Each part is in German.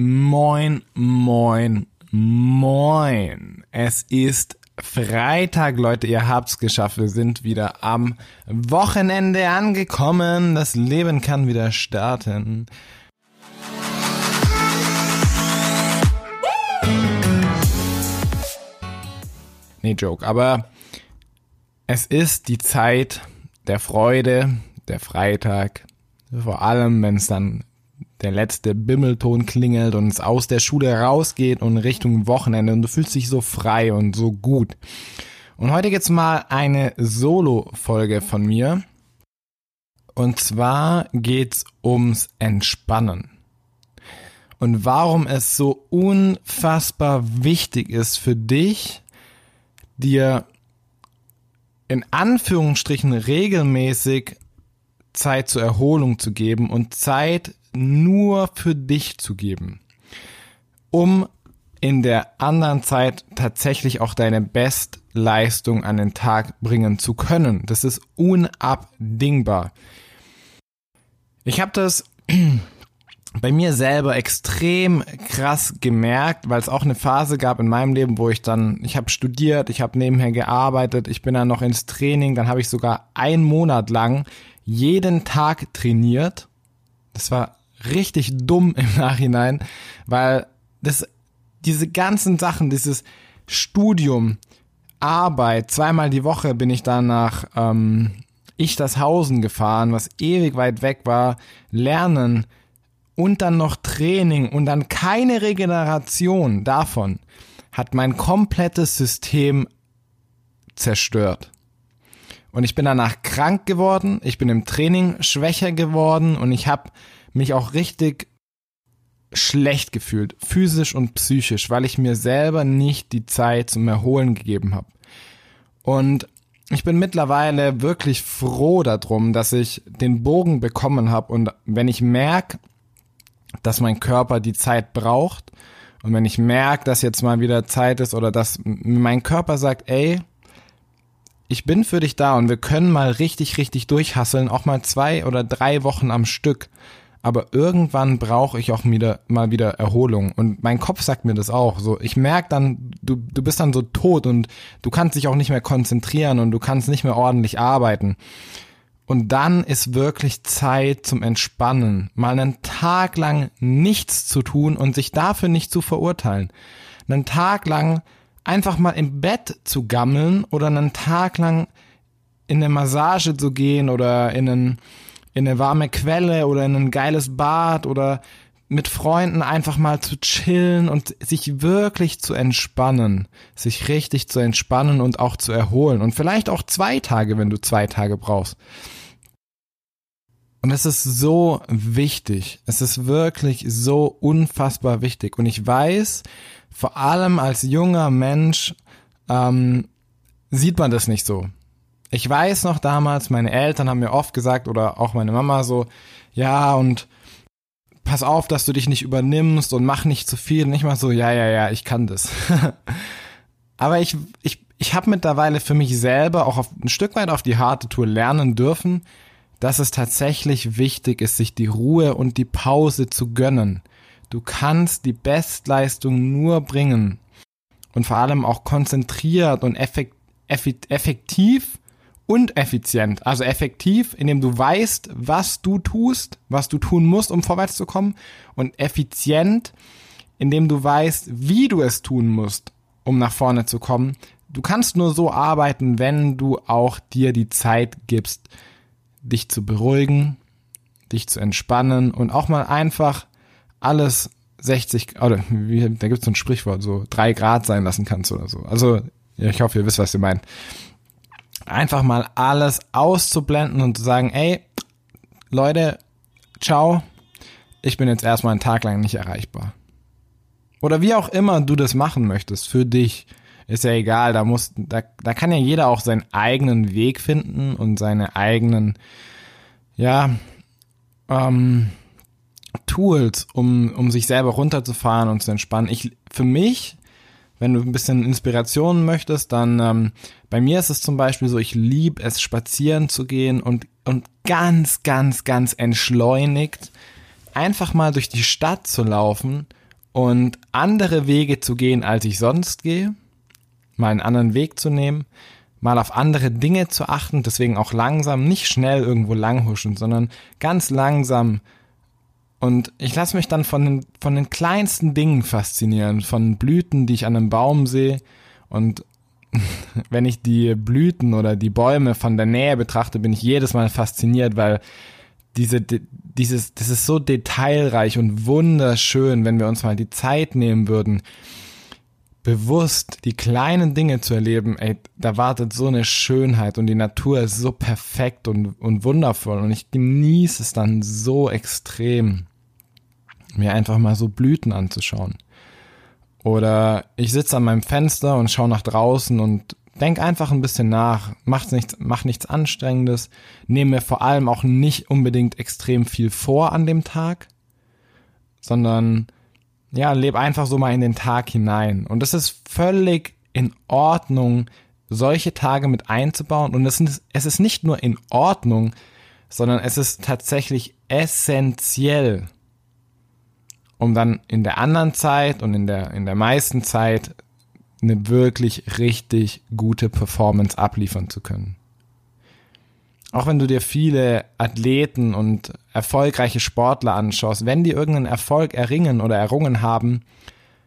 Moin, moin, moin. Es ist Freitag, Leute, ihr habt's geschafft. Wir sind wieder am Wochenende angekommen. Das Leben kann wieder starten. Nee, Joke. Aber es ist die Zeit der Freude, der Freitag. Vor allem, wenn es dann der letzte Bimmelton klingelt und es aus der Schule rausgeht und Richtung Wochenende und du fühlst dich so frei und so gut. Und heute gibt's mal eine Solo-Folge von mir. Und zwar geht's ums Entspannen. Und warum es so unfassbar wichtig ist für dich, dir in Anführungsstrichen regelmäßig Zeit zur Erholung zu geben und Zeit nur für dich zu geben, um in der anderen Zeit tatsächlich auch deine Bestleistung an den Tag bringen zu können. Das ist unabdingbar. Ich habe das bei mir selber extrem krass gemerkt, weil es auch eine Phase gab in meinem Leben, wo ich dann, ich habe studiert, ich habe nebenher gearbeitet, ich bin dann noch ins Training, dann habe ich sogar einen Monat lang jeden Tag trainiert. Das war richtig dumm im Nachhinein, weil das, diese ganzen Sachen, dieses Studium, Arbeit, zweimal die Woche bin ich dann nach ähm, Ichtershausen gefahren, was ewig weit weg war, lernen und dann noch Training und dann keine Regeneration davon hat mein komplettes System zerstört. Und ich bin danach krank geworden, ich bin im Training schwächer geworden und ich habe mich auch richtig schlecht gefühlt, physisch und psychisch, weil ich mir selber nicht die Zeit zum Erholen gegeben habe. Und ich bin mittlerweile wirklich froh darum, dass ich den Bogen bekommen habe und wenn ich merke, dass mein Körper die Zeit braucht und wenn ich merke, dass jetzt mal wieder Zeit ist oder dass mein Körper sagt, ey, ich bin für dich da und wir können mal richtig, richtig durchhasseln, auch mal zwei oder drei Wochen am Stück aber irgendwann brauche ich auch wieder, mal wieder Erholung. Und mein Kopf sagt mir das auch. So, ich merke dann, du, du bist dann so tot und du kannst dich auch nicht mehr konzentrieren und du kannst nicht mehr ordentlich arbeiten. Und dann ist wirklich Zeit zum Entspannen. Mal einen Tag lang nichts zu tun und sich dafür nicht zu verurteilen. Einen Tag lang einfach mal im Bett zu gammeln oder einen Tag lang in eine Massage zu gehen oder in einen, in eine warme Quelle oder in ein geiles Bad oder mit Freunden einfach mal zu chillen und sich wirklich zu entspannen, sich richtig zu entspannen und auch zu erholen und vielleicht auch zwei Tage, wenn du zwei Tage brauchst. Und es ist so wichtig. Es ist wirklich so unfassbar wichtig. Und ich weiß, vor allem als junger Mensch ähm, sieht man das nicht so ich weiß noch damals, meine Eltern haben mir oft gesagt oder auch meine Mama so, ja und pass auf, dass du dich nicht übernimmst und mach nicht zu viel. Und ich mach so, ja, ja, ja, ich kann das. Aber ich, ich, ich habe mittlerweile für mich selber auch auf, ein Stück weit auf die harte Tour lernen dürfen, dass es tatsächlich wichtig ist, sich die Ruhe und die Pause zu gönnen. Du kannst die Bestleistung nur bringen und vor allem auch konzentriert und effektiv und effizient. Also effektiv, indem du weißt, was du tust, was du tun musst, um vorwärts zu kommen. Und effizient, indem du weißt, wie du es tun musst, um nach vorne zu kommen. Du kannst nur so arbeiten, wenn du auch dir die Zeit gibst, dich zu beruhigen, dich zu entspannen und auch mal einfach alles 60, oder wie, da gibt es so ein Sprichwort, so drei Grad sein lassen kannst oder so. Also, ich hoffe, ihr wisst, was ihr meint einfach mal alles auszublenden und zu sagen, ey, Leute, ciao, ich bin jetzt erstmal einen Tag lang nicht erreichbar. Oder wie auch immer du das machen möchtest, für dich, ist ja egal, da muss, da, da kann ja jeder auch seinen eigenen Weg finden und seine eigenen, ja, ähm, Tools, um, um sich selber runterzufahren und zu entspannen. Ich, für mich wenn du ein bisschen Inspiration möchtest, dann ähm, bei mir ist es zum Beispiel so, ich liebe es, spazieren zu gehen und, und ganz, ganz, ganz entschleunigt einfach mal durch die Stadt zu laufen und andere Wege zu gehen, als ich sonst gehe, mal einen anderen Weg zu nehmen, mal auf andere Dinge zu achten, deswegen auch langsam, nicht schnell irgendwo langhuschen, sondern ganz langsam. Und ich lasse mich dann von den, von den kleinsten Dingen faszinieren, von Blüten, die ich an einem Baum sehe. Und wenn ich die Blüten oder die Bäume von der Nähe betrachte, bin ich jedes Mal fasziniert, weil diese, dieses, das ist so detailreich und wunderschön, wenn wir uns mal die Zeit nehmen würden, bewusst die kleinen Dinge zu erleben, ey, da wartet so eine Schönheit und die Natur ist so perfekt und, und wundervoll und ich genieße es dann so extrem, mir einfach mal so Blüten anzuschauen. Oder ich sitze an meinem Fenster und schaue nach draußen und denk einfach ein bisschen nach, mach nichts, mach nichts Anstrengendes, nehme mir vor allem auch nicht unbedingt extrem viel vor an dem Tag, sondern ja, leb einfach so mal in den Tag hinein. Und es ist völlig in Ordnung, solche Tage mit einzubauen. Und es ist, es ist nicht nur in Ordnung, sondern es ist tatsächlich essentiell, um dann in der anderen Zeit und in der, in der meisten Zeit eine wirklich richtig gute Performance abliefern zu können auch wenn du dir viele Athleten und erfolgreiche Sportler anschaust, wenn die irgendeinen Erfolg erringen oder errungen haben,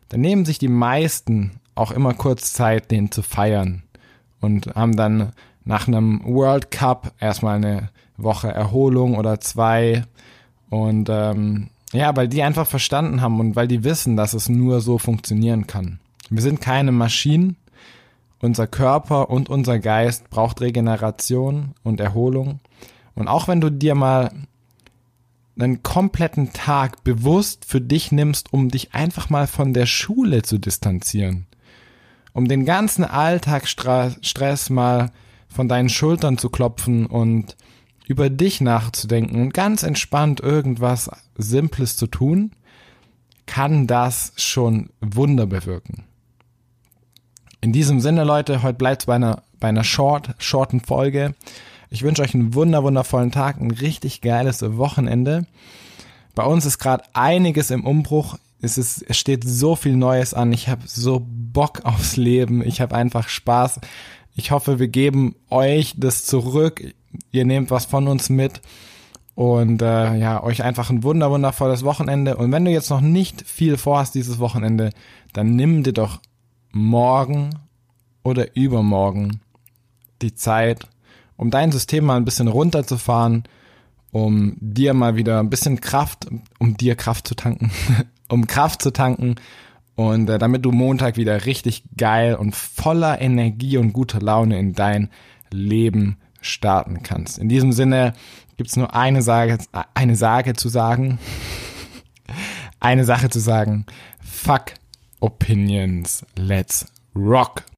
dann nehmen sich die meisten auch immer kurz Zeit, den zu feiern und haben dann nach einem World Cup erstmal eine Woche Erholung oder zwei und ähm, ja, weil die einfach verstanden haben und weil die wissen, dass es nur so funktionieren kann. Wir sind keine Maschinen, unser Körper und unser Geist braucht Regeneration und Erholung. Und auch wenn du dir mal einen kompletten Tag bewusst für dich nimmst, um dich einfach mal von der Schule zu distanzieren, um den ganzen Alltagsstress mal von deinen Schultern zu klopfen und über dich nachzudenken und ganz entspannt irgendwas Simples zu tun, kann das schon Wunder bewirken. In diesem Sinne, Leute, heute bleibt es bei einer, bei einer short, shorten Folge. Ich wünsche euch einen wunder, wundervollen Tag, ein richtig geiles Wochenende. Bei uns ist gerade einiges im Umbruch. Es, ist, es steht so viel Neues an. Ich habe so Bock aufs Leben. Ich habe einfach Spaß. Ich hoffe, wir geben euch das zurück. Ihr nehmt was von uns mit und äh, ja, euch einfach ein wunder wundervolles Wochenende. Und wenn du jetzt noch nicht viel vorhast dieses Wochenende, dann nimm dir doch morgen oder übermorgen die Zeit, um dein System mal ein bisschen runterzufahren, um dir mal wieder ein bisschen Kraft, um dir Kraft zu tanken, um Kraft zu tanken und äh, damit du Montag wieder richtig geil und voller Energie und guter Laune in dein Leben starten kannst. In diesem Sinne gibt's nur eine Sage, eine Sage zu sagen, eine Sache zu sagen. Fuck Opinions. Let's rock!